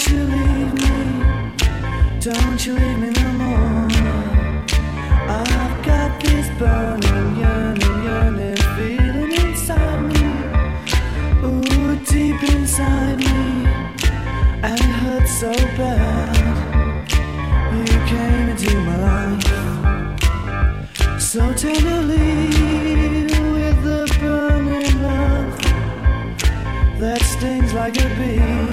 Don't you leave me, don't you leave me no more. I've got this burning, yearning, yearning feeling inside me. Ooh, deep inside me, and it hurts so bad. You came into my life so tenderly with a burning love that stings like a bee.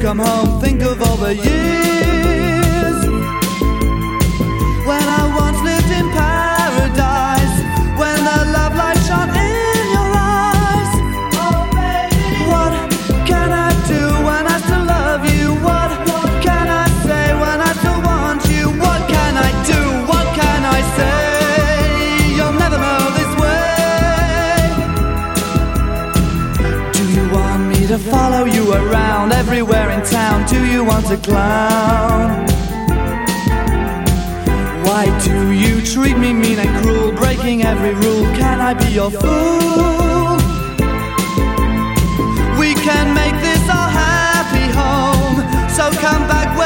come home, think of all the years. everywhere in town. Do you want a clown? Why do you treat me mean and cruel? Breaking every rule. Can I be your fool? We can make this our happy home. So come back.